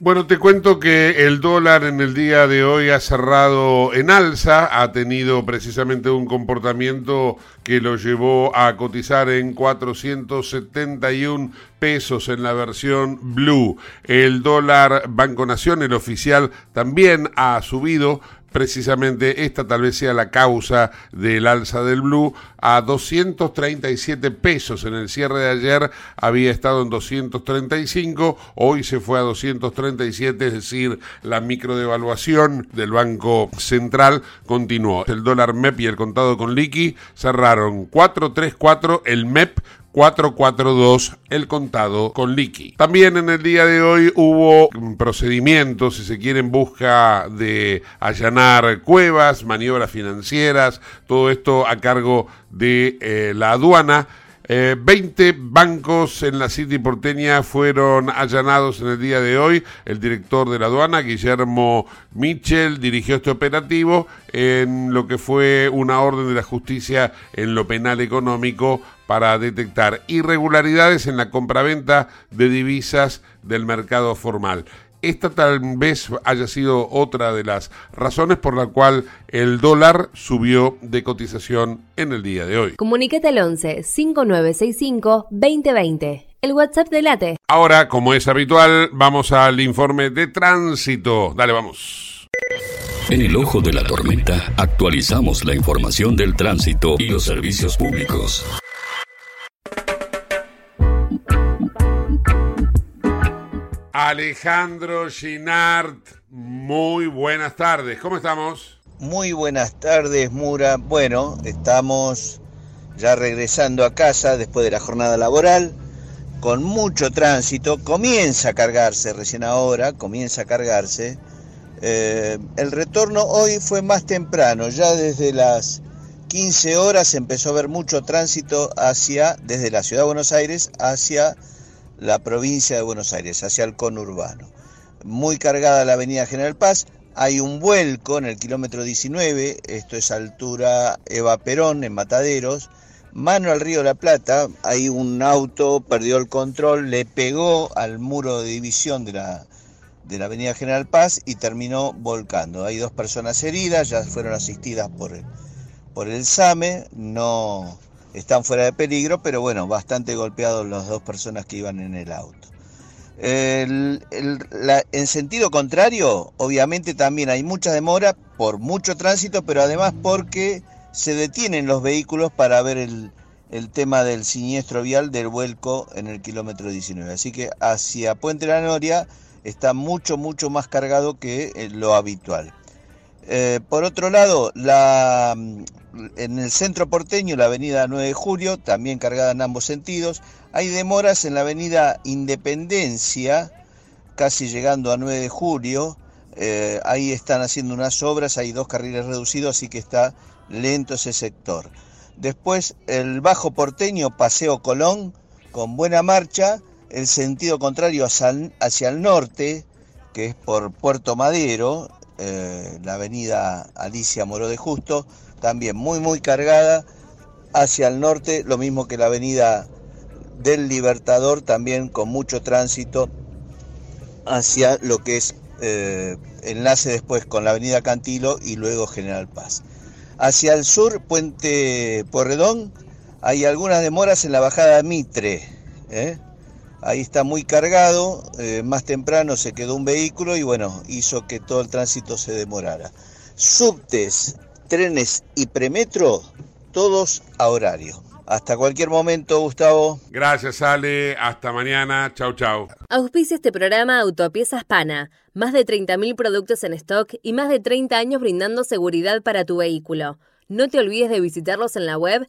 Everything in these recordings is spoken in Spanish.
Bueno, te cuento que el dólar en el día de hoy ha cerrado en alza, ha tenido precisamente un comportamiento que lo llevó a cotizar en 471 pesos en la versión blue. El dólar Banco Nación, el oficial, también ha subido precisamente esta tal vez sea la causa del alza del blue. A 237 pesos en el cierre de ayer había estado en 235 hoy se fue a 237 es decir la microdevaluación del Banco Central continuó. El dólar MEP y el contado con liqui cerraron 434 el MEP 442 el contado con liqui. También en el día de hoy hubo procedimientos, si se quiere, en busca de allanar cuevas, maniobras financieras, todo esto a cargo de eh, la aduana. 20 eh, bancos en la City porteña fueron allanados en el día de hoy. El director de la aduana, Guillermo Mitchell, dirigió este operativo en lo que fue una orden de la justicia en lo penal económico para detectar irregularidades en la compraventa de divisas del mercado formal. Esta tal vez haya sido otra de las razones por la cual el dólar subió de cotización en el día de hoy. Comuníquete al 11 5965 2020. El WhatsApp de Late. Ahora, como es habitual, vamos al informe de tránsito. Dale, vamos. En el ojo de la tormenta actualizamos la información del tránsito y los servicios públicos. Alejandro Ginard, muy buenas tardes. ¿Cómo estamos? Muy buenas tardes, Mura. Bueno, estamos ya regresando a casa después de la jornada laboral, con mucho tránsito. Comienza a cargarse recién ahora, comienza a cargarse. Eh, el retorno hoy fue más temprano, ya desde las 15 horas empezó a haber mucho tránsito hacia, desde la ciudad de Buenos Aires hacia la provincia de Buenos Aires, hacia el conurbano. Muy cargada la avenida General Paz, hay un vuelco en el kilómetro 19, esto es altura Eva Perón, en Mataderos, mano al río La Plata, hay un auto, perdió el control, le pegó al muro de división de la, de la avenida General Paz y terminó volcando. Hay dos personas heridas, ya fueron asistidas por, por el SAME, no, están fuera de peligro, pero bueno, bastante golpeados las dos personas que iban en el auto. en sentido contrario, obviamente también hay mucha demora por mucho tránsito, pero además porque se detienen los vehículos para ver el, tema del siniestro vial del vuelco en el kilómetro 19. Así que hacia Puente La Noria está mucho, mucho más cargado que eh, lo habitual. Eh, por otro lado, la, en el centro porteño, la avenida 9 de Julio, también cargada en ambos sentidos. Hay demoras en la avenida Independencia, casi llegando a 9 de Julio. Eh, ahí están haciendo unas obras, hay dos carriles reducidos, así que está lento ese sector. Después el Bajo Porteño, Paseo Colón, con buena marcha. El sentido contrario hacia el norte, que es por Puerto Madero, eh, la avenida Alicia Moro de Justo, también muy muy cargada. Hacia el norte, lo mismo que la avenida del Libertador, también con mucho tránsito hacia lo que es eh, enlace después con la avenida Cantilo y luego General Paz. Hacia el sur, Puente Porredón, hay algunas demoras en la bajada Mitre. ¿eh? Ahí está muy cargado, eh, más temprano se quedó un vehículo y bueno, hizo que todo el tránsito se demorara. Subtes, trenes y premetro, todos a horario. Hasta cualquier momento, Gustavo. Gracias, Ale. Hasta mañana. Chau, chau. Auspicia este programa Autopiezas Pana. Más de 30.000 productos en stock y más de 30 años brindando seguridad para tu vehículo. No te olvides de visitarlos en la web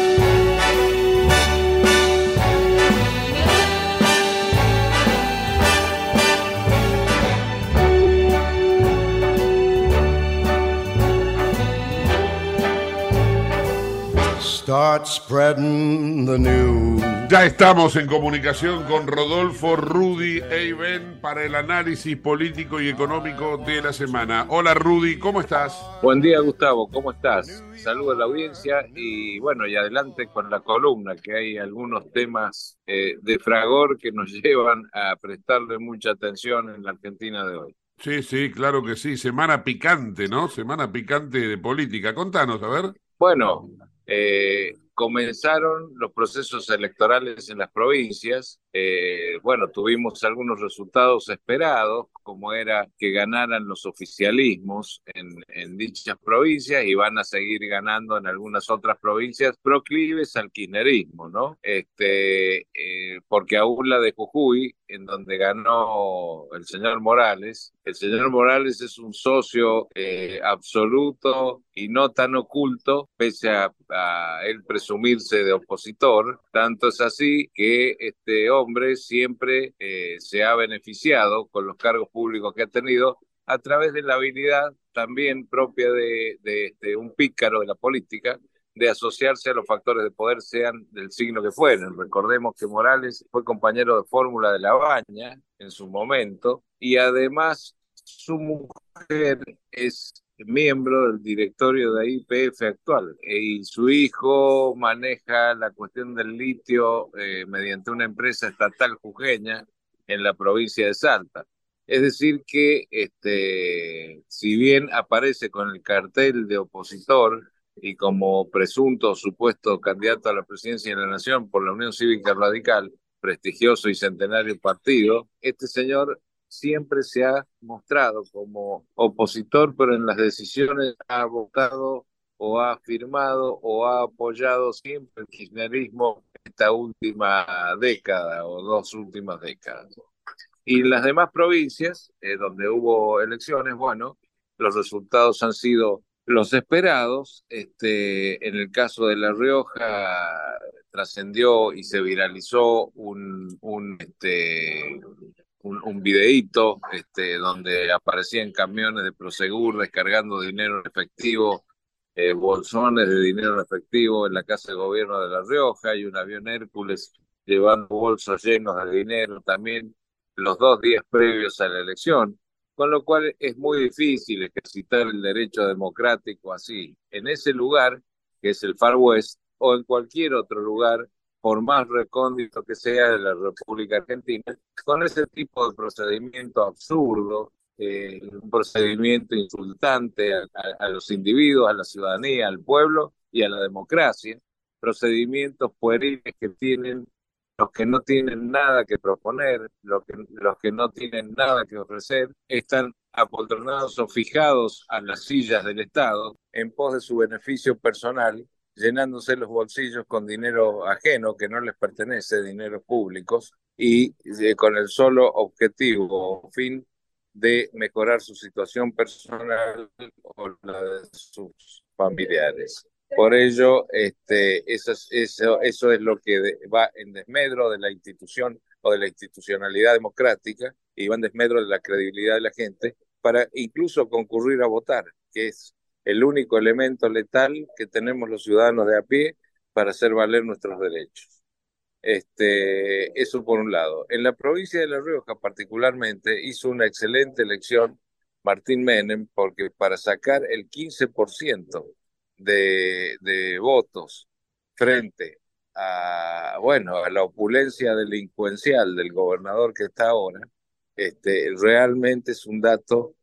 Start spreading the news. Ya estamos en comunicación con Rodolfo Rudy Eiben para el análisis político y económico de la semana. Hola Rudy, ¿cómo estás? Buen día Gustavo, ¿cómo estás? Saludos a la audiencia y bueno, y adelante con la columna, que hay algunos temas eh, de fragor que nos llevan a prestarle mucha atención en la Argentina de hoy. Sí, sí, claro que sí. Semana picante, ¿no? Semana picante de política. Contanos, a ver. Bueno, eh, comenzaron los procesos electorales en las provincias. Eh, bueno, tuvimos algunos resultados esperados, como era que ganaran los oficialismos en, en, dichas provincias y van a seguir ganando en algunas otras provincias proclives al kirchnerismo, ¿no? Este, eh, porque aún la de Jujuy, en donde ganó el señor Morales, el señor Morales es un socio eh, absoluto y no tan oculto, pese a, a él presumirse de opositor, tanto es así que este hombre siempre eh, se ha beneficiado con los cargos públicos que ha tenido a través de la habilidad también propia de, de, un pícaro de la política, de asociarse a los factores de poder, sean del signo que fueren. Recordemos que Morales fue compañero de fórmula de La Baña en su momento y además su mujer es miembro del directorio de IPF actual y su hijo maneja la cuestión del litio eh, mediante una empresa estatal jujeña en la provincia de Salta. Es decir que este, si bien aparece con el cartel de opositor y como presunto supuesto candidato a la presidencia de la Nación por la Unión Cívica Radical, prestigioso y centenario partido, este señor siempre se ha mostrado como opositor, pero en las decisiones ha votado o ha firmado o ha apoyado siempre el kirchnerismo esta última década o dos últimas décadas. Y en las demás provincias, eh, donde hubo elecciones, bueno, los resultados han sido los esperados. Este, en el caso de La Rioja trascendió y se viralizó un, un, este, un, un este, donde aparecían camiones de Prosegur descargando dinero en efectivo, eh, bolsones de dinero en efectivo en la Casa de Gobierno de La Rioja y un avión Hércules llevando bolsos llenos de dinero también los dos días previos a la elección, con lo cual es muy difícil ejercitar el derecho democrático así, en ese lugar, que es el Far West, o en cualquier otro lugar por más recóndito que sea de la República Argentina, con ese tipo de procedimiento absurdo, eh, un procedimiento insultante a, los individuos, a la ciudadanía, al pueblo y a la democracia, procedimientos pueriles que tienen los que no tienen nada que proponer, los que, los que no tienen nada que ofrecer, están apoltronados o fijados a las sillas del Estado en pos de su beneficio personal llenándose los bolsillos con dinero ajeno que no les pertenece, dinero públicos, y eh, con el solo objetivo o fin de mejorar su situación personal o la de sus familiares. Por ello, este, eso, eso, eso es lo que va en desmedro de la institución o de la institucionalidad democrática y va en desmedro de la credibilidad de la gente para incluso concurrir a votar, que es el único elemento letal que tenemos los ciudadanos de a pie para hacer valer nuestros derechos. Este, eso por un lado. En la provincia de La Rioja particularmente hizo una excelente elección Martín Menem porque para sacar el 15% de, de votos frente a, bueno, a la opulencia delincuencial del gobernador que está ahora, este, realmente es un dato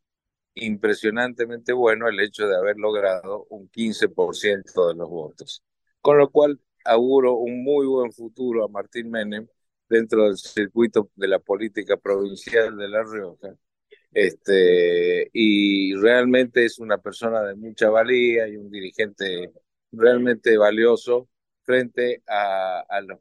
impresionantemente bueno el hecho de haber logrado un 15% de los votos. Con lo cual auguro un muy buen futuro a Martín Menem dentro del circuito de la política provincial de La Rioja. Este, y realmente es una persona de mucha valía y un dirigente realmente valioso frente a, a los,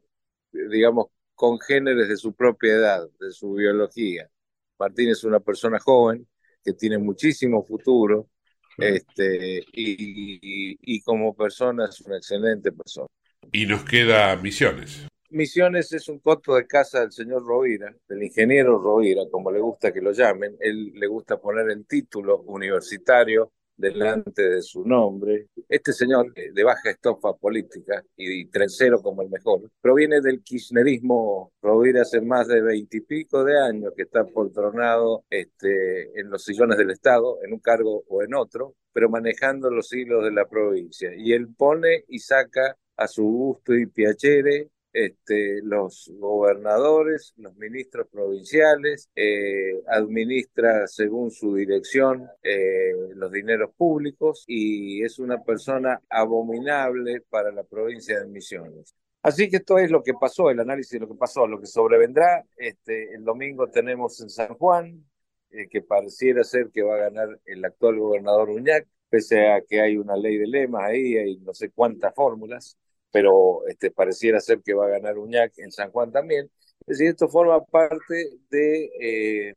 digamos, congéneres de su propia edad, de su biología. Martín es una persona joven que tiene muchísimo futuro este, y, y, como persona es una excelente persona. Y nos queda Misiones. Misiones es un coto de casa del señor Rovira, del ingeniero Rovira, como le gusta que lo llamen. Él le gusta poner el título universitario delante de su nombre. Este señor, eh, de baja estofa política y trencero como el mejor, proviene del kirchnerismo. Rovira hace más de veintipico de años que está poltronado este, en los sillones del Estado, en un cargo o en otro, pero manejando los hilos de la provincia. Y él pone y saca a su gusto y piacere este, los gobernadores, los ministros provinciales, eh, administra según su dirección eh, los dineros públicos y es una persona abominable para la provincia de Misiones. Así que esto es lo que pasó, el análisis de lo que pasó, lo que sobrevendrá. Este, el domingo tenemos en San Juan, eh, que pareciera ser que va a ganar el actual gobernador Uñac, pese a que hay una ley de lemas ahí, hay no sé cuántas fórmulas pero este, pareciera ser que va a ganar Uñac en San Juan también. Es decir, esto forma parte de eh,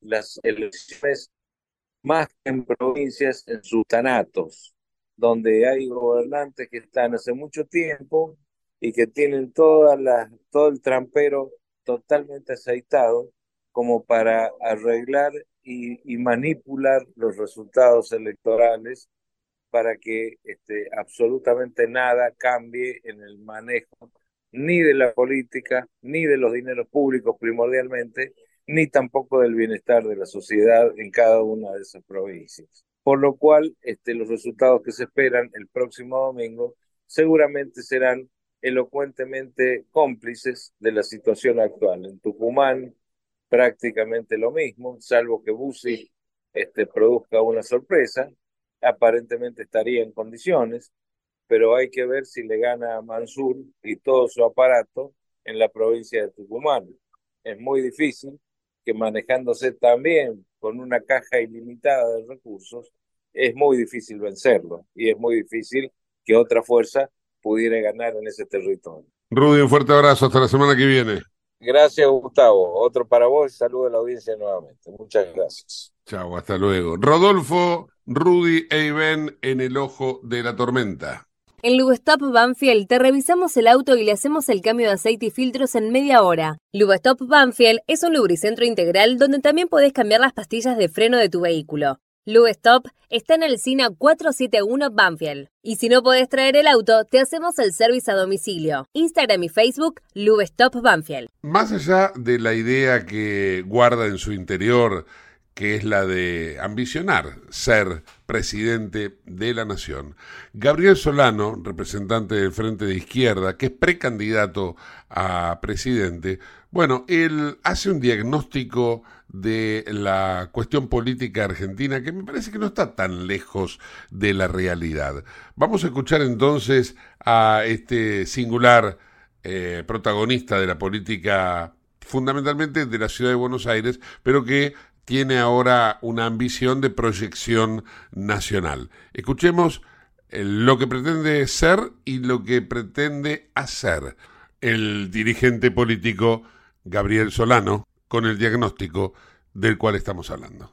las elecciones más que en provincias, en sultanatos, donde hay gobernantes que están hace mucho tiempo y que tienen toda la, todo el trampero totalmente aceitado como para arreglar y, y manipular los resultados electorales para que este, absolutamente nada cambie en el manejo ni de la política, ni de los dineros públicos primordialmente, ni tampoco del bienestar de la sociedad en cada una de esas provincias. Por lo cual, este, los resultados que se esperan el próximo domingo seguramente serán elocuentemente cómplices de la situación actual. En Tucumán, prácticamente lo mismo, salvo que Bussi este, produzca una sorpresa, aparentemente estaría en condiciones, pero hay que ver si le gana a Mansur y todo su aparato en la provincia de Tucumán. Es muy difícil que manejándose también con una caja ilimitada de recursos, es muy difícil vencerlo y es muy difícil que otra fuerza pudiera ganar en ese territorio. Rudy, un fuerte abrazo, hasta la semana que viene. Gracias, Gustavo. Otro para vos y saludo a la audiencia nuevamente. Muchas gracias. Chao, hasta luego. Rodolfo, Rudy e Iben en el ojo de la tormenta. En Lubestop Banfield te revisamos el auto y le hacemos el cambio de aceite y filtros en media hora. Lubestop Banfield es un lubricentro integral donde también podés cambiar las pastillas de freno de tu vehículo. Lubestop está en el SINA 471 Banfield. Y si no podés traer el auto, te hacemos el servicio a domicilio. Instagram y Facebook, Lubestop Banfield. Más allá de la idea que guarda en su interior que es la de ambicionar ser presidente de la nación. Gabriel Solano, representante del Frente de Izquierda, que es precandidato a presidente, bueno, él hace un diagnóstico de la cuestión política argentina que me parece que no está tan lejos de la realidad. Vamos a escuchar entonces a este singular eh, protagonista de la política fundamentalmente de la ciudad de Buenos Aires, pero que tiene ahora una ambición de proyección nacional. Escuchemos eh, lo que pretende ser y lo que pretende hacer el dirigente político Gabriel Solano con el diagnóstico del cual estamos hablando.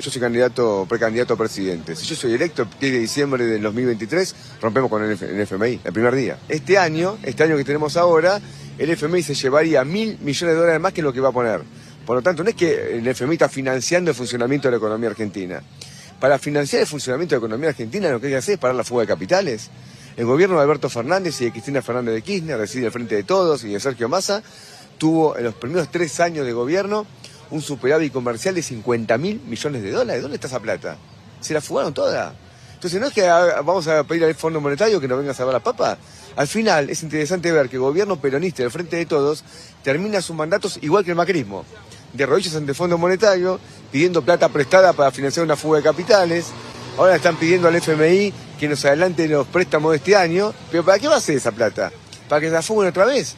Yo soy candidato, precandidato a presidente. Si yo soy electo el 10 de diciembre del 2023, rompemos con el, FMI, el primer día. Este año, este año que tenemos ahora, el FMI se llevaría mil millones de dólares más que lo que va a poner. Por lo tanto, no es que el FMI está financiando el funcionamiento de la economía argentina. Para financiar el funcionamiento de la economía argentina lo que hay que hacer es parar la fuga de capitales. El gobierno de Alberto Fernández y de Cristina Fernández de Kirchner, reside al frente de todos, y de Sergio Massa, tuvo en los primeros tres años de gobierno un superávit comercial de 50 mil millones de dólares. ¿Dónde está esa plata? Se la fugaron toda. Entonces no es que vamos a pedir al Fondo Monetario que nos venga a salvar la papa. Al final es interesante ver que el gobierno peronista del Frente de Todos termina sus mandatos igual que el macrismo. De rodillas ante el Fondo Monetario, pidiendo plata prestada para financiar una fuga de capitales. Ahora están pidiendo al FMI que nos adelante los préstamos de este año. Pero ¿para qué va a ser esa plata? ¿Para que se la fuguen otra vez?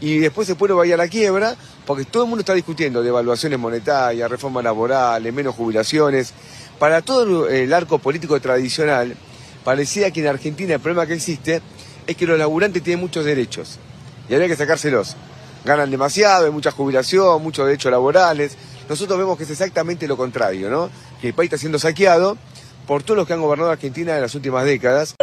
Y después se puede vaya a la quiebra, porque todo el mundo está discutiendo devaluaciones monetarias, reformas laborales, menos jubilaciones. Para todo el arco político tradicional, parecía que en Argentina el problema que existe es que los laburantes tienen muchos derechos y habría que sacárselos. Ganan demasiado, hay mucha jubilación, muchos derechos laborales. Nosotros vemos que es exactamente lo contrario, ¿no? Que el país está siendo saqueado por todos los que han gobernado Argentina en las últimas décadas.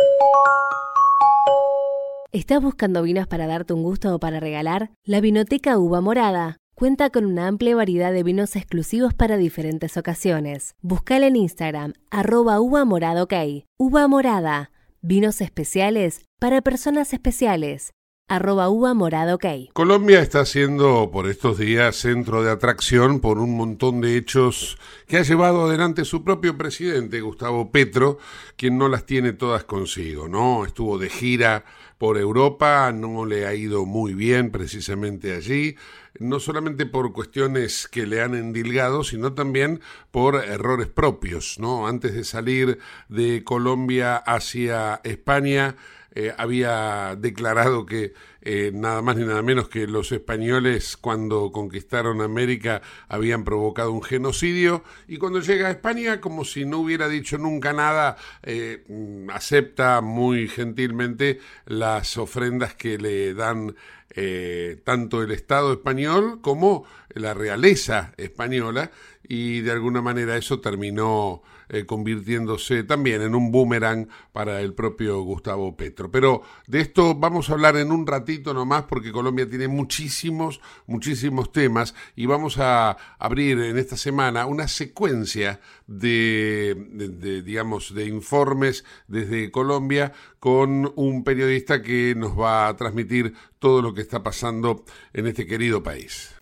¿Estás buscando vinos para darte un gusto o para regalar? La Vinoteca Uva Morada cuenta con una amplia variedad de vinos exclusivos para diferentes ocasiones. Buscala en Instagram, arroba uva morada. Uva morada, vinos especiales para personas especiales arroba uva. Colombia está siendo por estos días centro de atracción por un montón de hechos que ha llevado adelante su propio presidente, Gustavo Petro, quien no las tiene todas consigo, ¿no? Estuvo de gira por Europa, no le ha ido muy bien precisamente allí, no solamente por cuestiones que le han endilgado, sino también por errores propios, ¿no? Antes de salir de Colombia hacia España, eh, había declarado que eh, nada más ni nada menos que los españoles cuando conquistaron América habían provocado un genocidio y cuando llega a España como si no hubiera dicho nunca nada eh, mm, acepta muy gentilmente las ofrendas que le dan tanto el Estado español como la realeza española y de alguna manera eso terminó eh, convirtiéndose también en un boomerang para el propio Gustavo Petro. Pero de esto vamos a hablar en un ratito nomás porque Colombia tiene muchísimos, muchísimos temas y vamos a abrir en esta semana una secuencia de, digamos, de informes desde Colombia con un periodista que nos va a transmitir todo lo que está pasando en este querido país.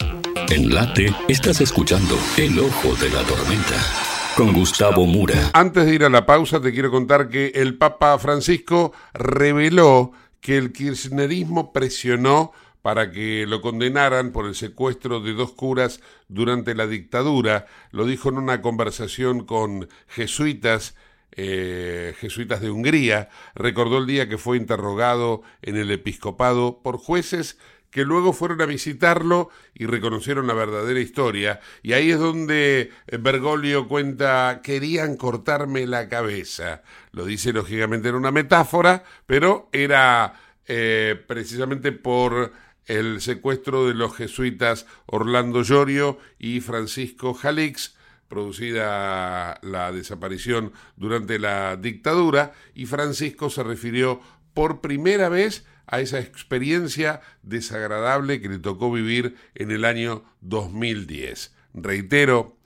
En Late estás escuchando El Ojo de la Tormenta con Gustavo Mura. Antes de ir a la pausa, te quiero contar que el Papa Francisco reveló que el kirchnerismo presionó para que lo condenaran por el secuestro de dos curas durante la dictadura. Lo dijo en una conversación con jesuitas, eh, jesuitas de Hungría. Recordó el día que fue interrogado en el episcopado por jueces que luego fueron a visitarlo y reconocieron la verdadera historia. Y ahí es donde eh, Bergoglio cuenta, querían cortarme la cabeza. Lo dice lógicamente en una metáfora, pero era eh, precisamente por el secuestro de los jesuitas Orlando Llorio y Francisco Jalix, producida la desaparición durante la dictadura, y Francisco se refirió por primera vez a esa experiencia desagradable que le tocó vivir en el año 2010. Reitero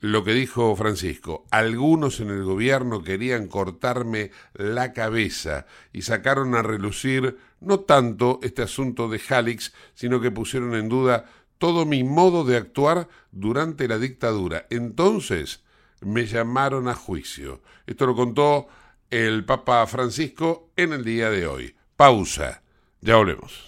lo que dijo Francisco, algunos en el gobierno querían cortarme la cabeza y sacaron a relucir no tanto este asunto de Jalix, sino que pusieron en duda todo mi modo de actuar durante la dictadura. Entonces me llamaron a juicio. Esto lo contó el Papa Francisco en el día de hoy. Pausa. Ya volvemos.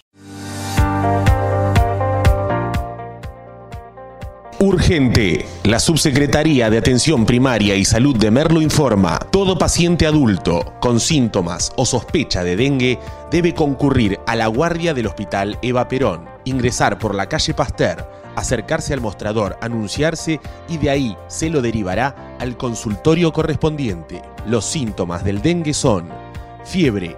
Urgente. La Subsecretaría de Atención Primaria y Salud de Merlo informa, todo paciente adulto con síntomas o sospecha de dengue debe concurrir a la guardia del Hospital Eva Perón, ingresar por la calle Pasteur, acercarse al mostrador, anunciarse y de ahí se lo derivará al consultorio correspondiente. Los síntomas del dengue son fiebre,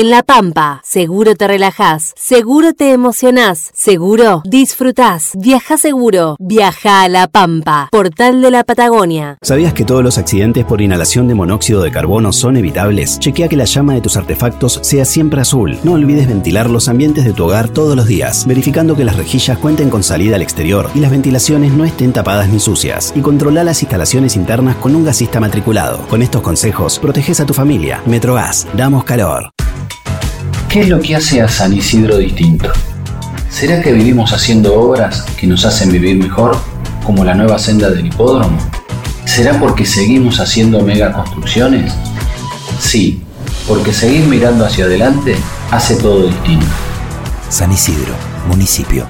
En La Pampa, seguro te relajás, seguro te emocionás, seguro disfrutás. Viaja seguro, viaja a La Pampa, portal de la Patagonia. ¿Sabías que todos los accidentes por inhalación de monóxido de carbono son evitables? Chequea que la llama de tus artefactos sea siempre azul. No olvides ventilar los ambientes de tu hogar todos los días, verificando que las rejillas cuenten con salida al exterior y las ventilaciones no estén tapadas ni sucias. Y controla las instalaciones internas con un gasista matriculado. Con estos consejos, proteges a tu familia. Metrogas, damos calor. ¿Qué es lo que hace a San Isidro distinto? ¿Será que vivimos haciendo obras que nos hacen vivir mejor, como la nueva senda del hipódromo? ¿Será porque seguimos haciendo megaconstrucciones? Sí, porque seguir mirando hacia adelante hace todo distinto. San Isidro, municipio.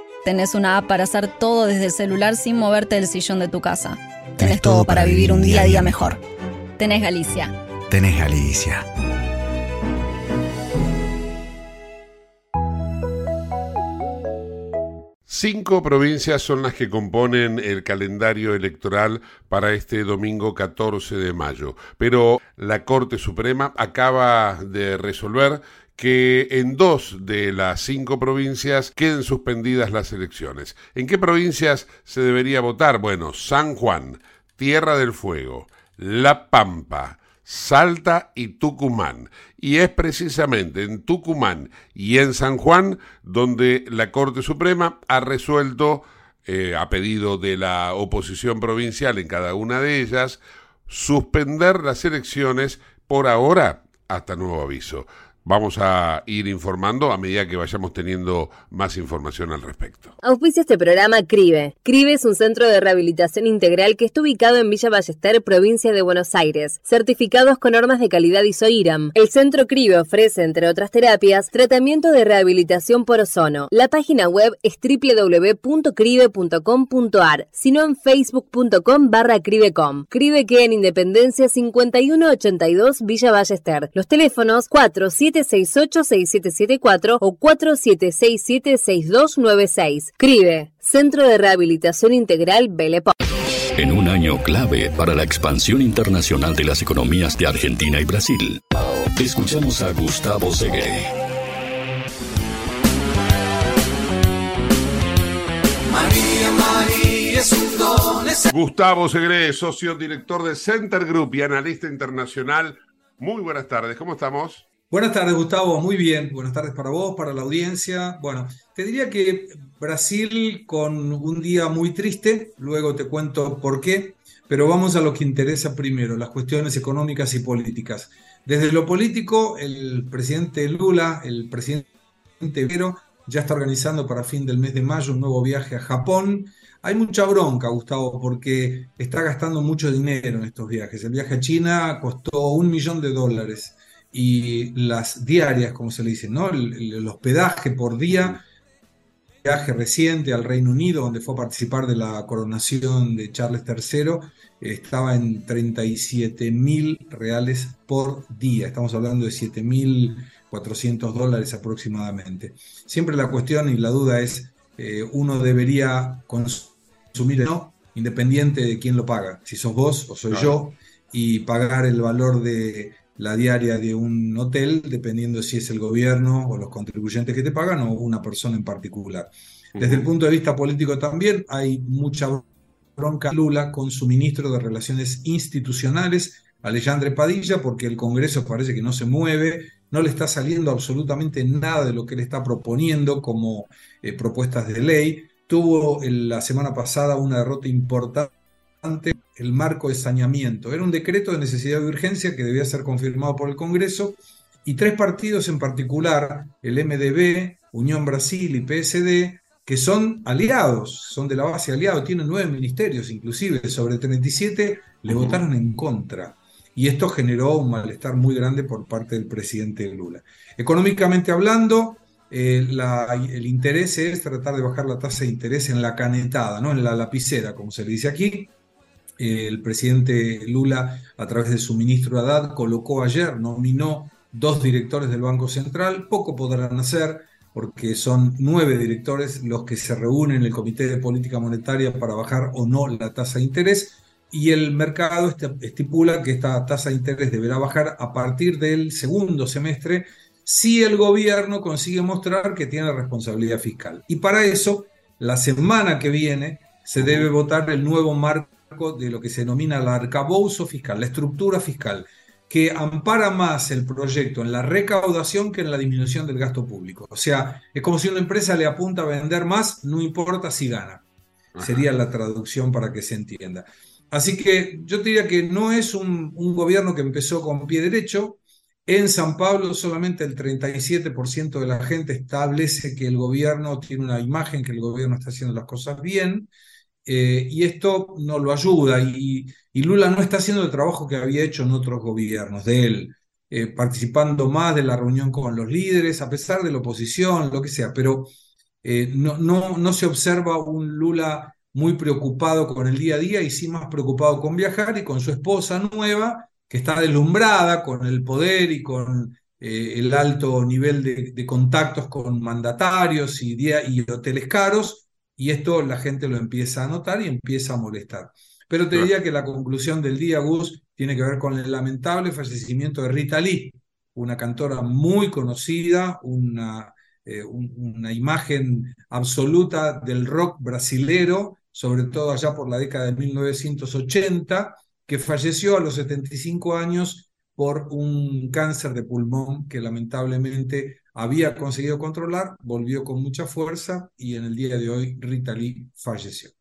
Tenés una app para hacer todo desde el celular sin moverte del sillón de tu casa. Tenés, todo para vivir un día a día mejor. Tenés Galicia. Tenés Galicia. Cinco provincias son las que componen el calendario electoral para este domingo 14 de mayo, pero la Corte Suprema acaba de resolver que en dos de las cinco provincias queden suspendidas las elecciones. ¿En qué provincias se debería votar? Bueno, San Juan, Tierra del Fuego, La Pampa, Salta y Tucumán. Y es precisamente en Tucumán y en San Juan donde la Corte Suprema ha resuelto, eh, a pedido de la oposición provincial en cada una de ellas, suspender las elecciones por ahora hasta nuevo aviso. Vamos a ir informando a medida que vayamos teniendo más información al respecto. Auspicia este programa CRIBE. CRIBE es un centro de rehabilitación integral que está ubicado en Villa Ballester, provincia de Buenos Aires. Certificados con normas de calidad ISOIRAM. El centro CRIBE ofrece, entre otras terapias, tratamiento de rehabilitación por ozono. La página web es www.cribe.com.ar, sino en facebook.com barra cribecom. CRIBE queda en Independencia 5182 Villa Ballester. Los teléfonos 4 768-6774 o 4767-6296. CRIBE, Centro de Rehabilitación Integral Belepo. En un año clave para la expansión internacional de las economías de Argentina y Brasil, escuchamos a Gustavo Segué. María, María. es un don. es- Gustavo Segre, socio director de Center Group y analista internacional. Muy buenas tardes, ¿cómo estamos? Buenas tardes, Gustavo. Muy bien. Buenas tardes para vos, para la audiencia. Bueno, te diría que Brasil con un día muy triste, luego te cuento por qué, pero vamos a lo que interesa primero, las cuestiones económicas y políticas. Desde lo político, el presidente Lula, el presidente Vero, ya está organizando para fin del mes de mayo un nuevo viaje a Japón. Hay mucha bronca, Gustavo, porque está gastando mucho dinero en estos viajes. El viaje a China costó un millón de dólares y las diarias, como se le dice, ¿no? El, el- el hospedaje por día, viaje reciente al Reino Unido, donde fue a participar de la coronación de Charles III, eh, estaba en 37 mil reales por día. Estamos hablando de 7 mil 400 dólares aproximadamente. Siempre la cuestión y la duda es, eh, uno debería consumir, ¿no? Independiente de quién lo paga, si sos vos o soy Claro. yo, y pagar el valor de la diaria de un hotel, dependiendo si es el gobierno o los contribuyentes que te pagan o una persona en particular. Desde el punto de vista político también hay mucha bronca Lula con su ministro de Relaciones Institucionales, Alejandre Padilla, porque el Congreso parece que no se mueve, no le está saliendo absolutamente nada de lo que él está proponiendo como eh, propuestas de ley. Tuvo en la semana pasada una derrota importante el marco de saneamiento. Era un decreto de necesidad de urgencia que debía ser confirmado por el Congreso y tres partidos en particular, el MDB, Unión Brasil y PSD, que son aliados, son de la base aliados, tienen nueve ministerios inclusive, sobre 37 le votaron en contra. Y esto generó un malestar muy grande por parte del presidente Lula. Económicamente hablando, eh, la- el interés es tratar de bajar la tasa de interés en la canetada, ¿no? en la lapicera, como se le dice aquí. El presidente Lula, a través de su ministro Haddad, colocó ayer, nominó dos directores del Banco Central. Poco podrán hacer porque son nueve directores los que se reúnen en el Comité de Política Monetaria para bajar o no la tasa de interés. Y el mercado este- estipula que esta tasa de interés deberá bajar a partir del segundo semestre si el gobierno consigue mostrar que tiene responsabilidad fiscal. Y para eso, la semana que viene se debe votar el nuevo marco de lo que se denomina el arcabouzo fiscal, la estructura fiscal, que ampara más el proyecto en la recaudación que en la disminución del gasto público. O sea, es como si una empresa le apunta a vender más, no importa si gana. Sería la traducción para que se entienda. Así que yo diría que no es un, un gobierno que empezó con pie derecho. En San Pablo solamente el 37% de la gente establece que el gobierno tiene una imagen, que el gobierno está haciendo las cosas bien. Eh, y esto no lo ayuda. Y, Lula no está haciendo el trabajo que había hecho en otros gobiernos de él, eh, participando más de la reunión con los líderes, a pesar de la oposición, lo que sea. Pero eh, no, no, no se observa un Lula muy preocupado con el día a día y sí más preocupado con viajar y con su esposa nueva, que está deslumbrada con el poder y con el alto nivel de, contactos con mandatarios y, y hoteles caros, y esto la gente lo empieza a notar y empieza a molestar. Pero te diría que la conclusión del día, Gus, tiene que ver con el lamentable fallecimiento de Rita Lee, una cantora muy conocida, una, eh, un- una imagen absoluta del rock brasilero, sobre todo allá por la década de 1980, que falleció a los 75 años por un cáncer de pulmón que lamentablemente había conseguido controlar, volvió con mucha fuerza y en el día de hoy Rita Lee falleció.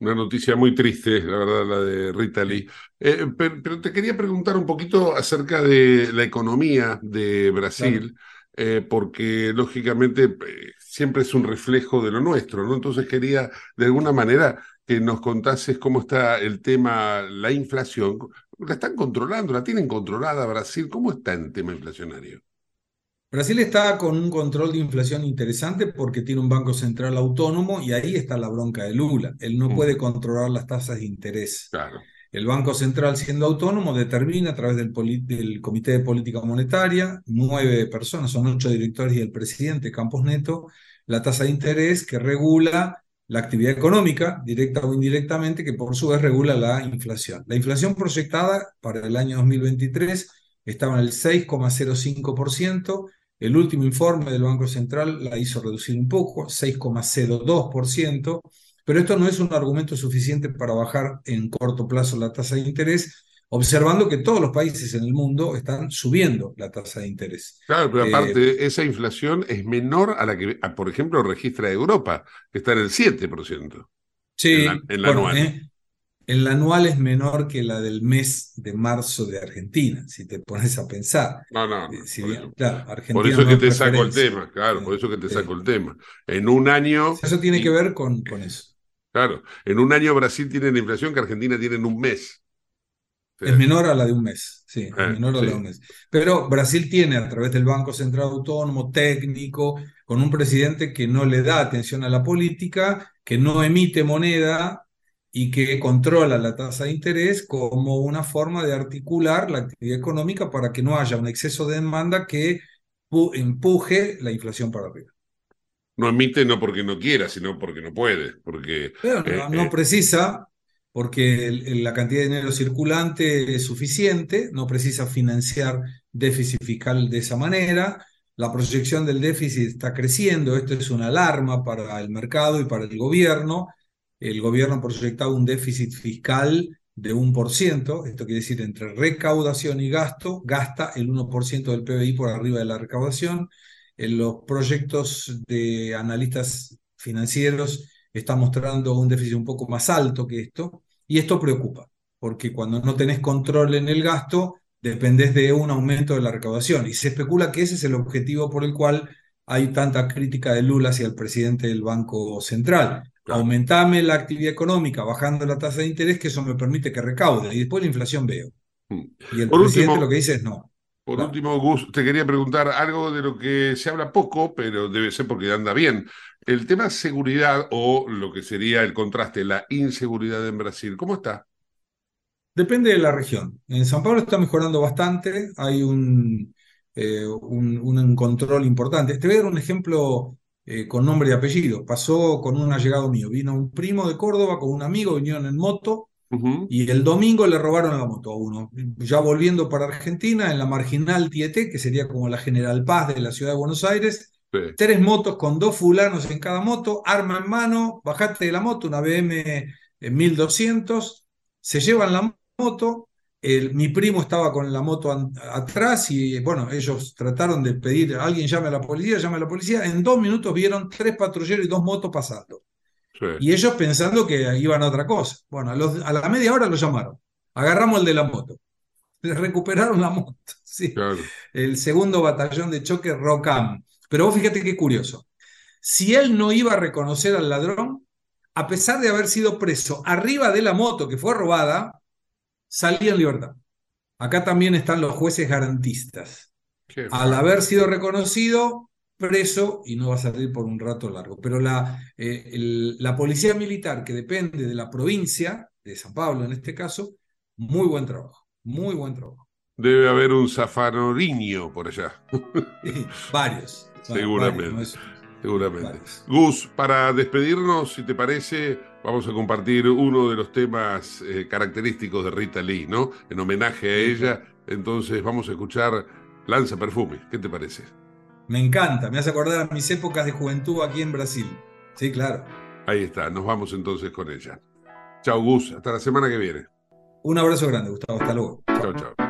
Una noticia muy triste, la verdad, la de Rita Lee. Eh, pero, pero te quería preguntar un poquito acerca de la economía de Brasil, eh, porque lógicamente eh, siempre es un reflejo de lo nuestro, ¿no? Entonces quería, de alguna manera, que nos contases cómo está el tema, la inflación. ¿La están controlando? ¿La tienen controlada Brasil? ¿Cómo está el tema inflacionario? Brasil está con un control de inflación interesante porque tiene un banco central autónomo y ahí está la bronca de Lula. Él no puede controlar las tasas de interés. Claro. El Banco Central, siendo autónomo, determina a través del, del Comité de Política Monetaria, nueve personas, son ocho directores y el presidente Campos Neto, la tasa de interés que regula la actividad económica, directa o indirectamente, que por su vez regula la inflación. La inflación proyectada para el año 2023 estaba en el 6,05%. El último informe del Banco Central la hizo reducir un poco, 6,02%. pero esto no es un argumento suficiente para bajar en corto plazo la tasa de interés, observando que todos los países en el mundo están subiendo la tasa de interés. Claro, pero Eh, aparte, esa inflación es menor a la que, a, por ejemplo, registra Europa, que está en el 7%. Sí, en la, en la bueno, anual. eh, el anual es menor que la del mes de marzo de Argentina, si te pones a pensar. No, no, Eh, si por bien, eso. claro, Por Argentina eso no que te saco el tema, claro, por eso que te saco el tema. En un año, Eso tiene que ver con, con eso. claro, en un año Brasil tiene la inflación que Argentina tiene en un mes. Es menor a la de un mes, sí, es Eh, menor a la de un mes. Pero Brasil tiene, a través del Banco Central Autónomo, técnico, con un presidente que no le da atención a la política, que no emite moneda y que controla la tasa de interés como una forma de articular la actividad económica para que no haya un exceso de demanda que pu- empuje la inflación para arriba. no emite no porque no quiera, sino porque no puede, porque Pero eh, no, no eh, precisa, porque el- el- la cantidad de dinero circulante es suficiente, no precisa financiar déficit fiscal de esa manera. La proyección del déficit está creciendo, esto es una alarma para el mercado y para el gobierno. El gobierno ha proyectado un déficit fiscal de 1%, esto quiere decir entre recaudación y gasto, gasta el 1% del PBI por arriba de la recaudación. En los proyectos de analistas financieros está mostrando un déficit un poco más alto que esto, y esto preocupa, porque cuando no tenés control en el gasto, dependés de un aumento de la recaudación, y se especula que ese es el objetivo por el cual hay tanta crítica de Lula hacia el presidente del Banco Central. Aumentame la actividad económica bajando la tasa de interés, que eso me permite que recaude, y después la inflación veo. Y el Por presidente último- lo que dice es no. Por último, Gus, te quería preguntar algo de lo que se habla poco, pero debe ser porque anda bien. El tema seguridad o lo que sería el contraste, la inseguridad en Brasil, ¿cómo está? Depende de la región. En San Pablo está mejorando bastante, hay un, eh, un, un control importante. Te voy a dar un ejemplo eh, con nombre y apellido. Pasó con un allegado mío. Vino un primo de Córdoba con un amigo, vinieron en moto y el domingo le robaron la moto a uno. Ya volviendo para Argentina, en la marginal Tieté, que sería como la General Paz de la ciudad de Buenos Aires, Sí. tres motos con dos fulanos en cada moto, arma en mano, bajate de la moto, una BM en 1200, se llevan la moto, el- mi primo estaba con la moto atrás y bueno, ellos trataron de pedir, alguien llame a la policía, llame a la policía, en dos minutos vieron tres patrulleros y dos motos pasando. Sí. Y ellos pensando que iban a otra cosa. Bueno, a, los- a la media hora lo llamaron. Agarramos el de la moto. Le recuperaron la moto. Sí. Claro. El segundo batallón de choque ROCAM. Pero vos fíjate qué curioso. Si él no iba a reconocer al ladrón, a pesar de haber sido preso arriba de la moto que fue robada, salía en libertad. Acá también están los jueces garantistas. Qué Al haber sido reconocido, preso y no va a salir por un rato largo. Pero la, eh, el- la policía militar, que depende de la provincia, de San Pablo en este caso, muy buen trabajo, muy buen trabajo. Debe haber un zafanoriño por allá. Varios. Seguramente. varios, no es- Seguramente. Gus, para despedirnos, si te parece, vamos a compartir uno de los temas eh, característicos de Rita Lee, ¿no? En homenaje a ella. Entonces vamos a escuchar Lanza Perfume. ¿Qué te parece? Me encanta, me hace acordar a mis épocas de juventud aquí en Brasil. Sí, claro. Ahí está, nos vamos entonces con ella. Chao, Gus. Hasta la semana que viene. Un abrazo grande, Gustavo. Hasta luego. Chao, chao.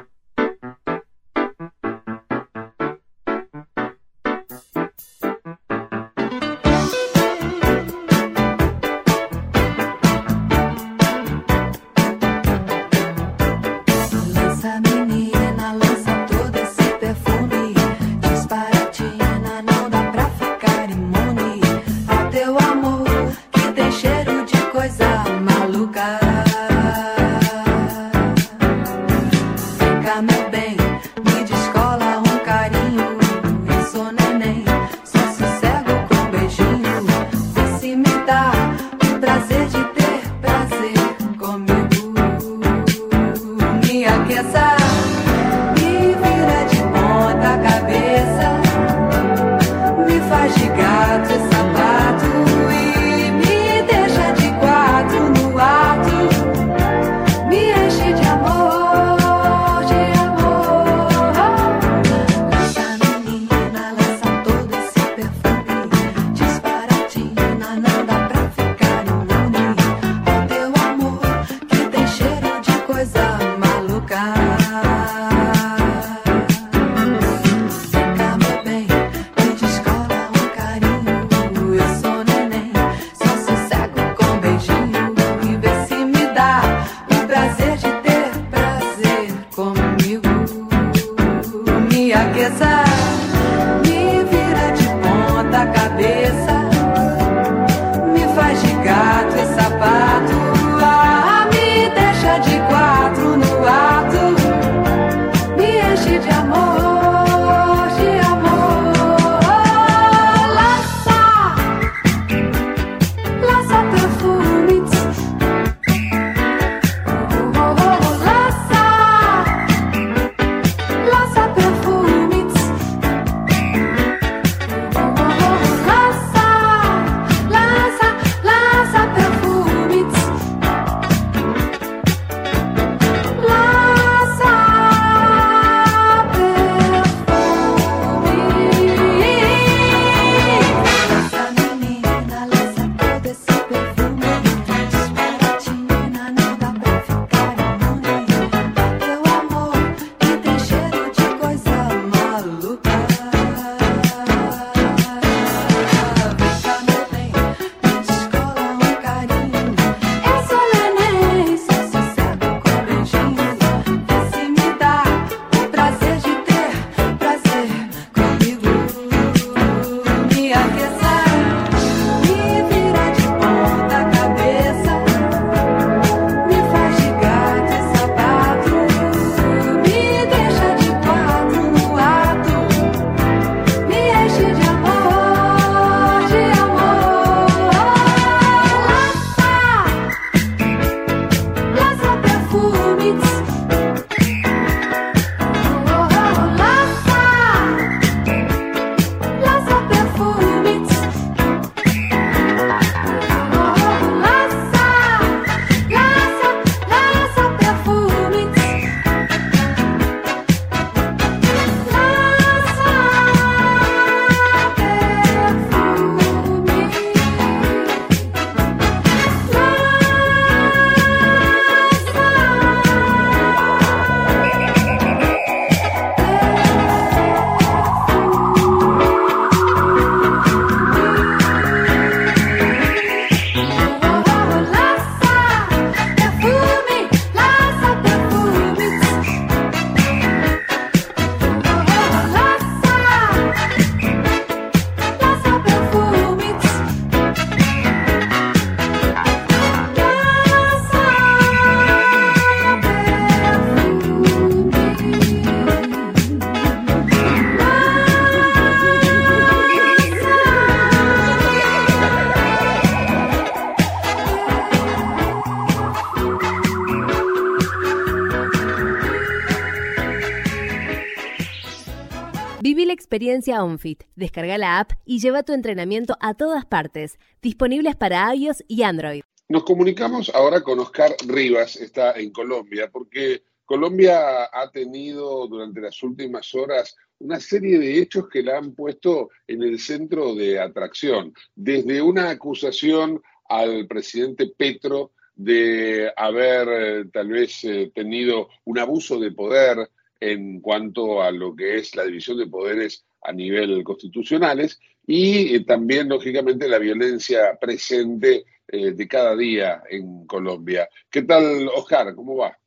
Experiencia OnFit. Descarga la app y lleva tu entrenamiento a todas partes. Disponibles para iOS y Android. Nos comunicamos ahora con Oscar Rivas, está en Colombia, porque Colombia ha tenido durante las últimas horas una serie de hechos que la han puesto en el centro de atracción, desde una acusación al presidente Petro de haber eh, tal vez eh, tenido un abuso de poder en cuanto a lo que es la división de poderes a nivel constitucionales y eh, también, lógicamente, la violencia presente eh, de cada día en Colombia. ¿Qué tal, Oscar? ¿Cómo va?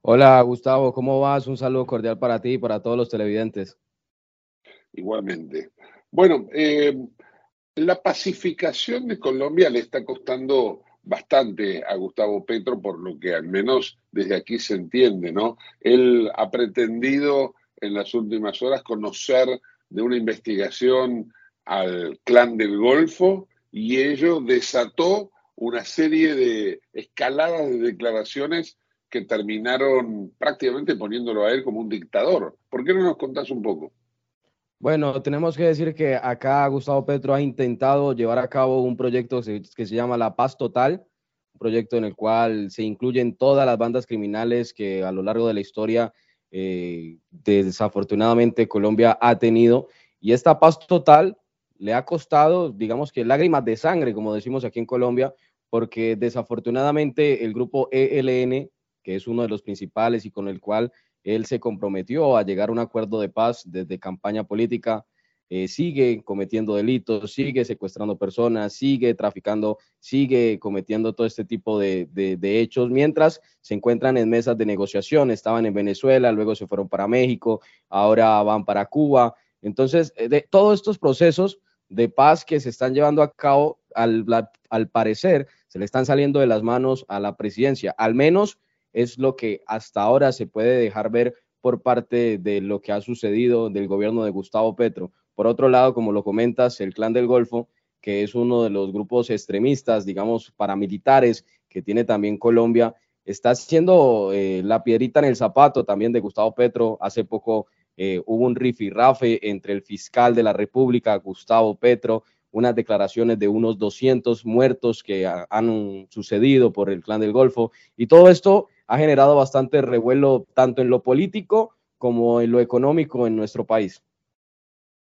Hola Gustavo, ¿cómo vas? Un saludo cordial para ti y para todos los televidentes. Igualmente. Bueno, eh, la pacificación de Colombia le está costando bastante a Gustavo Petro, por lo que al menos desde aquí se entiende, ¿no? Él ha pretendido en las últimas horas conocer de una investigación al clan del Golfo y ello desató una serie de escaladas de declaraciones que terminaron prácticamente poniéndolo a él como un dictador. ¿Por qué no nos contás un poco? Bueno, tenemos que decir que acá Gustavo Petro ha intentado llevar a cabo un proyecto que se- llama La Paz Total, un proyecto en el cual se incluyen todas las bandas criminales que a lo largo de la historia eh, desafortunadamente Colombia ha tenido. Y esta paz total le ha costado, digamos que lágrimas de sangre, como decimos aquí en Colombia, porque desafortunadamente el grupo ELN, que es uno de los principales y con el cual él se comprometió a llegar a un acuerdo de paz desde campaña política, eh, sigue cometiendo delitos, sigue secuestrando personas, sigue traficando, sigue cometiendo todo este tipo de, hechos, mientras se encuentran en mesas de negociación, estaban en Venezuela, luego se fueron para México, ahora van para Cuba. Entonces, eh, de todos estos procesos de paz que se están llevando a cabo, al parecer, se le están saliendo de las manos a la presidencia. Al menos es lo que hasta ahora se puede dejar ver por parte de lo que ha sucedido del gobierno de Gustavo Petro. Por otro lado, como lo comentas, el Clan del Golfo, que es uno de los grupos extremistas, digamos, paramilitares que tiene también Colombia, está siendo eh, la piedrita en el zapato también de Gustavo Petro. Hace poco eh, hubo un rifirrafe entre el fiscal de la República, Gustavo Petro, unas declaraciones de unos 200 muertos que ha- han sucedido por el Clan del Golfo. Y todo esto ha generado bastante revuelo tanto en lo político como en lo económico en nuestro país.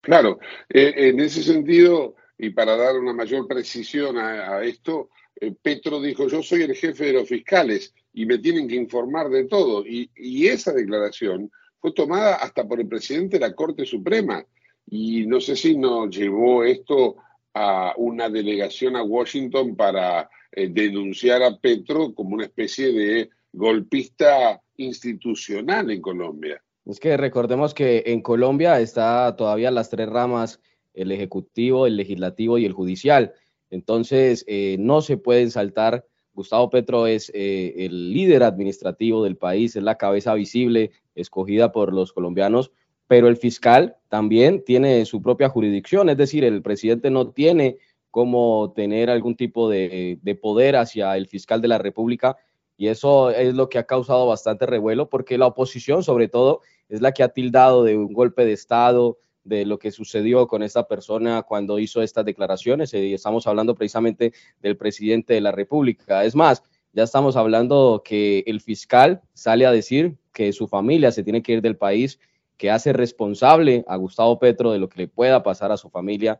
Claro, eh, en ese sentido, y para dar una mayor precisión a, esto, eh, Petro dijo, yo soy el jefe de los fiscales y me tienen que informar de todo. Y, y esa declaración fue tomada hasta por el presidente de la Corte Suprema. Y no sé si nos llevó esto a una delegación a Washington para eh, denunciar a Petro como una especie de golpista institucional en Colombia. Es que recordemos que en Colombia está todavía las tres ramas, el ejecutivo, el legislativo y el judicial. Entonces, eh, no se pueden saltar. Gustavo Petro es eh, el líder administrativo del país, es la cabeza visible escogida por los colombianos, pero el fiscal también tiene su propia jurisdicción, es decir, el presidente no tiene como tener algún tipo de, de poder hacia el fiscal de la República y eso es lo que ha causado bastante revuelo porque la oposición sobre todo es la que ha tildado de un golpe de Estado, de lo que sucedió con esta persona cuando hizo estas declaraciones y estamos hablando precisamente del presidente de la República. Es más, ya estamos hablando que el fiscal sale a decir que su familia se tiene que ir del país, que hace responsable a Gustavo Petro de lo que le pueda pasar a su familia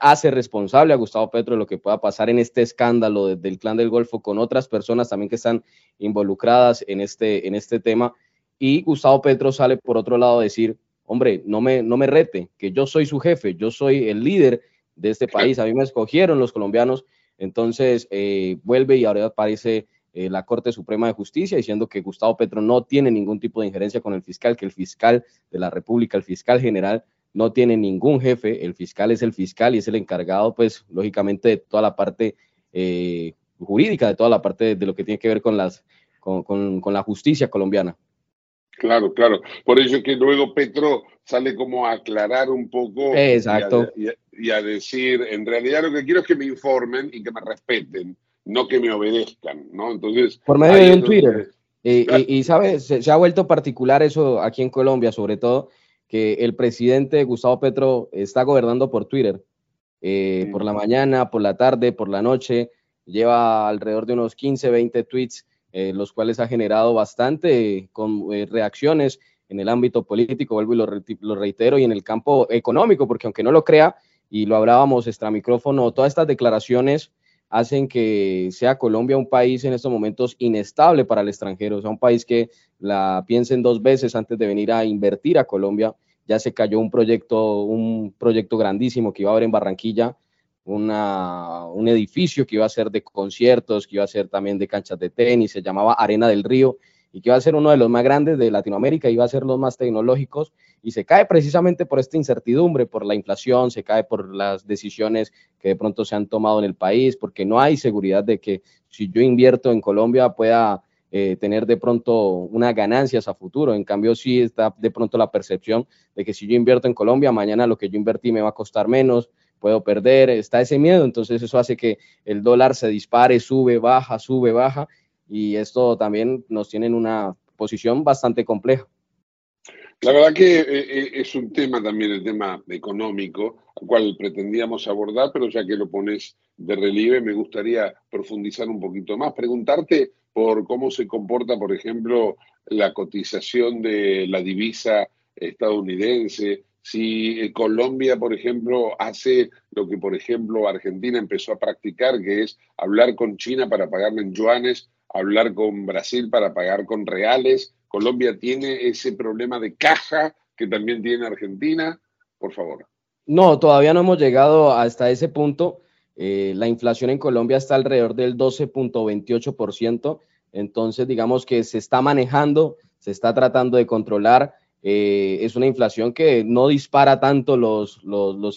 hace responsable a Gustavo Petro de lo que pueda pasar en este escándalo de- del clan del Golfo con otras personas también que están involucradas en este, en este tema. Y Gustavo Petro sale por otro lado a decir, hombre, no me, no me rete, que yo soy su jefe, yo soy el líder de este país, a mí me escogieron los colombianos, entonces eh, vuelve y ahora aparece eh, la Corte Suprema de Justicia diciendo que Gustavo Petro no tiene ningún tipo de injerencia con el fiscal, que el fiscal de la República, el fiscal general, no tiene ningún jefe, el fiscal es el fiscal y es el encargado, pues, lógicamente, de toda la parte eh, jurídica, de toda la parte de, lo que tiene que ver con, las, con, con- con la justicia colombiana. Claro, claro. Por ello es que luego Petro sale como a aclarar un poco Exacto. y a, y a- y a decir, en realidad lo que quiero es que me informen y que me respeten, no que me obedezcan, ¿no? Entonces, Por medio de un Twitter. Y, y, y, ¿sabes? Se, se ha vuelto particular eso aquí en Colombia, sobre todo que el presidente Gustavo Petro está gobernando por Twitter. Eh, Por la mañana, por la tarde, por la noche, lleva alrededor de unos 15, 20 tweets, eh, los cuales ha generado bastante con, eh, reacciones en el ámbito político, vuelvo y lo, reitero, y en el campo económico, porque aunque no lo crea, y lo hablábamos extra micrófono, todas estas declaraciones hacen que sea Colombia un país en estos momentos inestable para el extranjero, o sea, un país que la piensen dos veces antes de venir a invertir a Colombia. Ya se cayó un proyecto, un proyecto grandísimo que iba a haber en Barranquilla, un edificio que iba a ser de conciertos, que iba a ser también de canchas de tenis, se llamaba Arena del Río, y que iba a ser uno de los más grandes de Latinoamérica, iba a ser los más tecnológicos, y se cae precisamente por esta incertidumbre, por la inflación, se cae por las decisiones que de pronto se han tomado en el país, porque no hay seguridad de que si yo invierto en Colombia pueda eh, tener de pronto unas ganancias a futuro. En cambio, sí está de pronto la percepción de que si yo invierto en Colombia, mañana lo que yo invertí me va a costar menos, puedo perder, está ese miedo, entonces eso hace que el dólar se dispare, sube, baja, sube, baja, y esto también nos tiene en una posición bastante compleja. La verdad que eh, eh, es un tema también, el tema económico, al cual pretendíamos abordar, pero ya que lo pones de relieve, me gustaría profundizar un poquito más, preguntarte por cómo se comporta, por ejemplo, la cotización de la divisa estadounidense, si eh, Colombia, por ejemplo, hace lo que, por ejemplo, Argentina empezó a practicar, que es hablar con China para pagarle en yuanes, hablar con Brasil para pagar con reales. Colombia tiene ese problema de caja que también tiene Argentina. Por favor. No, todavía no hemos llegado hasta ese punto. Eh, la inflación en Colombia está alrededor del 12.28%, entonces digamos que se está manejando, se está tratando de controlar. Eh, es una inflación que no dispara tanto los,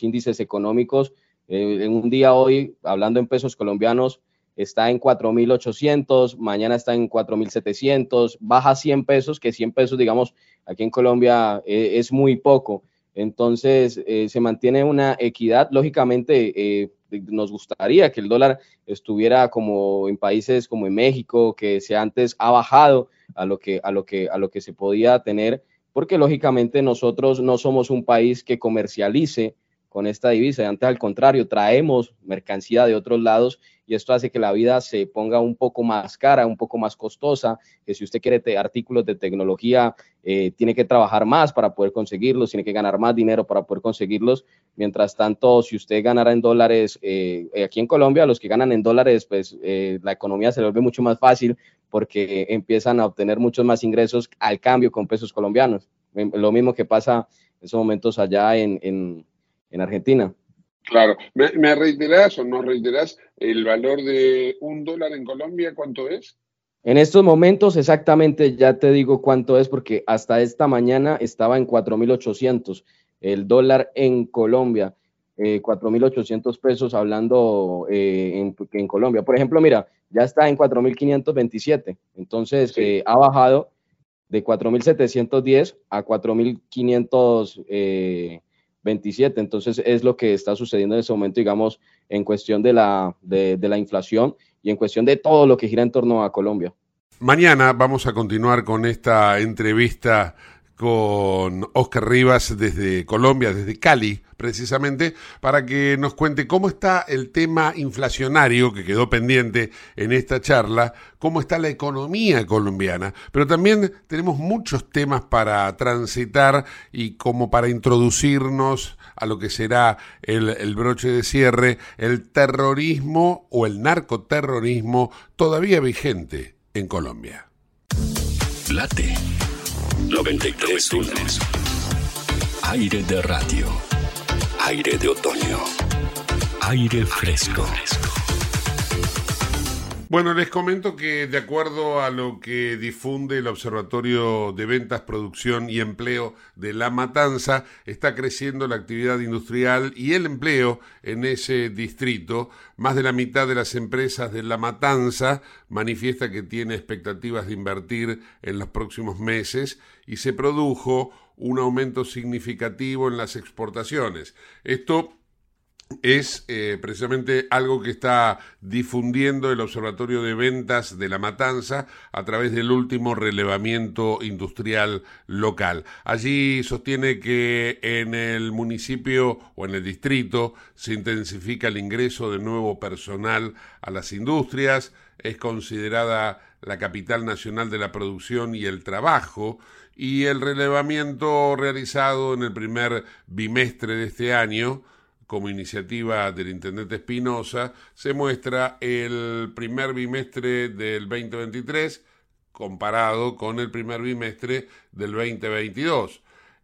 índices económicos. Eh, en un día hoy, hablando en pesos colombianos, está en 4.800, mañana está en 4.700, baja 100 pesos, que 100 pesos, digamos, aquí en Colombia eh, es muy poco. Entonces, eh, se mantiene una equidad. Lógicamente, eh, nos gustaría que el dólar estuviera como en países como en México, que se antes ha bajado a lo que, a lo que, a lo que se podía tener, porque lógicamente nosotros no somos un país que comercialice con esta divisa, antes al contrario, traemos mercancía de otros lados y esto hace que la vida se ponga un poco más cara, un poco más costosa, que si usted quiere artículos de tecnología, eh, tiene que trabajar más para poder conseguirlos, tiene que ganar más dinero para poder conseguirlos. Mientras tanto, si usted ganara en dólares, eh, aquí en Colombia, los que ganan en dólares, pues eh, la economía se vuelve mucho más fácil porque empiezan a obtener muchos más ingresos al cambio con pesos colombianos. Lo mismo que pasa en esos momentos allá en, en, en Argentina. Claro. ¿Me, me reiterás o no reiterás el valor de un dólar en Colombia? ¿Cuánto es? En estos momentos exactamente ya te digo cuánto es porque hasta esta mañana estaba en 4.800 el dólar en Colombia, eh, 4.800 pesos hablando eh, en, en Colombia. Por ejemplo, mira, ya está en 4.527, entonces eh, ha bajado de 4.710 a 4.527, entonces es lo que está sucediendo en ese momento, digamos, en cuestión de la, de la inflación y en cuestión de todo lo que gira en torno a Colombia. Mañana vamos a continuar con esta entrevista con Oscar Rivas desde Colombia, desde Cali, precisamente, para que nos cuente cómo está el tema inflacionario que quedó pendiente en esta charla, cómo está la economía colombiana, pero también tenemos muchos temas para transitar y como para introducirnos a lo que será el, broche de cierre, el terrorismo o el narcoterrorismo todavía vigente en Colombia. Late 93.1 Aire de radio. Aire de otoño. Aire fresco. Bueno, les comento que de acuerdo a lo que difunde el Observatorio de Ventas, Producción y Empleo de La Matanza, está creciendo la actividad industrial y el empleo en ese distrito. Más de la mitad de las empresas de La Matanza manifiesta que tiene expectativas de invertir en los próximos meses y se produjo un aumento significativo en las exportaciones. Esto es eh, precisamente algo que está difundiendo el Observatorio de Ventas de La Matanza a través del último relevamiento industrial local. Allí sostiene que en el municipio o en el distrito se intensifica el ingreso de nuevo personal a las industrias, es considerada la capital nacional de la producción y el trabajo, y el relevamiento realizado en el primer bimestre de este año como iniciativa del intendente Espinosa, se muestra el primer bimestre del 2023 comparado con el primer bimestre del 2022.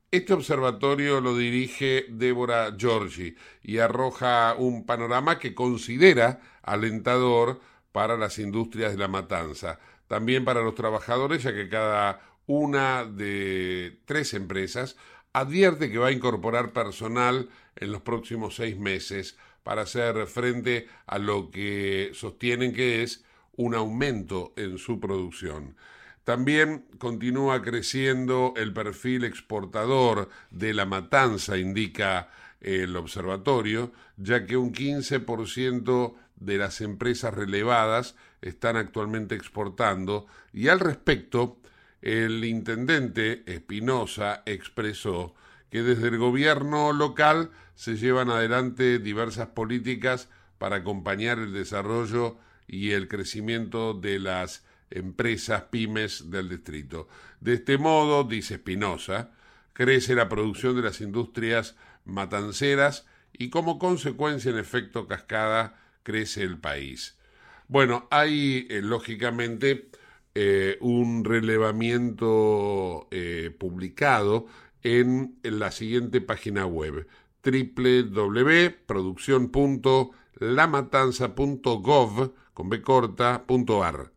Este observatorio lo dirige Débora Giorgi y arroja un panorama que considera alentador para las industrias de la matanza, también para los trabajadores, ya que cada una de tres empresas advierte que va a incorporar personal en los próximos seis meses para hacer frente a lo que sostienen que es un aumento en su producción. También continúa creciendo el perfil exportador de la matanza, indica el observatorio, ya que un 15% de las empresas relevadas están actualmente exportando y al respecto el intendente Espinosa expresó que desde el gobierno local se llevan adelante diversas políticas para acompañar el desarrollo y el crecimiento de las empresas pymes del distrito. De este modo, dice Espinosa, crece la producción de las industrias matanceras y como consecuencia, en efecto cascada, crece el país. Bueno, hay eh, lógicamente eh, un relevamiento eh, publicado en, la siguiente página web www.producción.lamatanza.gov con B corta, punto ar.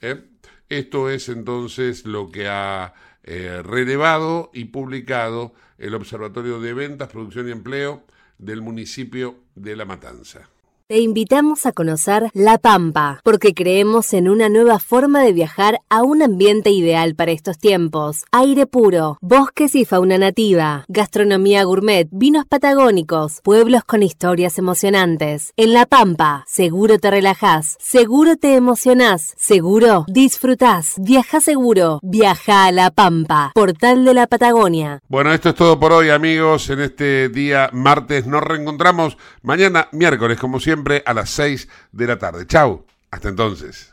¿Eh? Esto es entonces lo que ha relevado y publicado el Observatorio de Ventas, Producción y Empleo del municipio de La Matanza. Te invitamos a conocer La Pampa, porque creemos en una nueva forma de viajar a un ambiente ideal para estos tiempos. Aire puro, bosques y fauna nativa, gastronomía gourmet, vinos patagónicos, pueblos con historias emocionantes. En La Pampa, seguro te relajás, seguro te emocionás, seguro disfrutás. Viaja seguro, viaja a La Pampa, portal de la Patagonia. Bueno, esto es todo por hoy, amigos. En este día martes nos reencontramos mañana miércoles, como a las 6 de la tarde. Chau. Hasta entonces.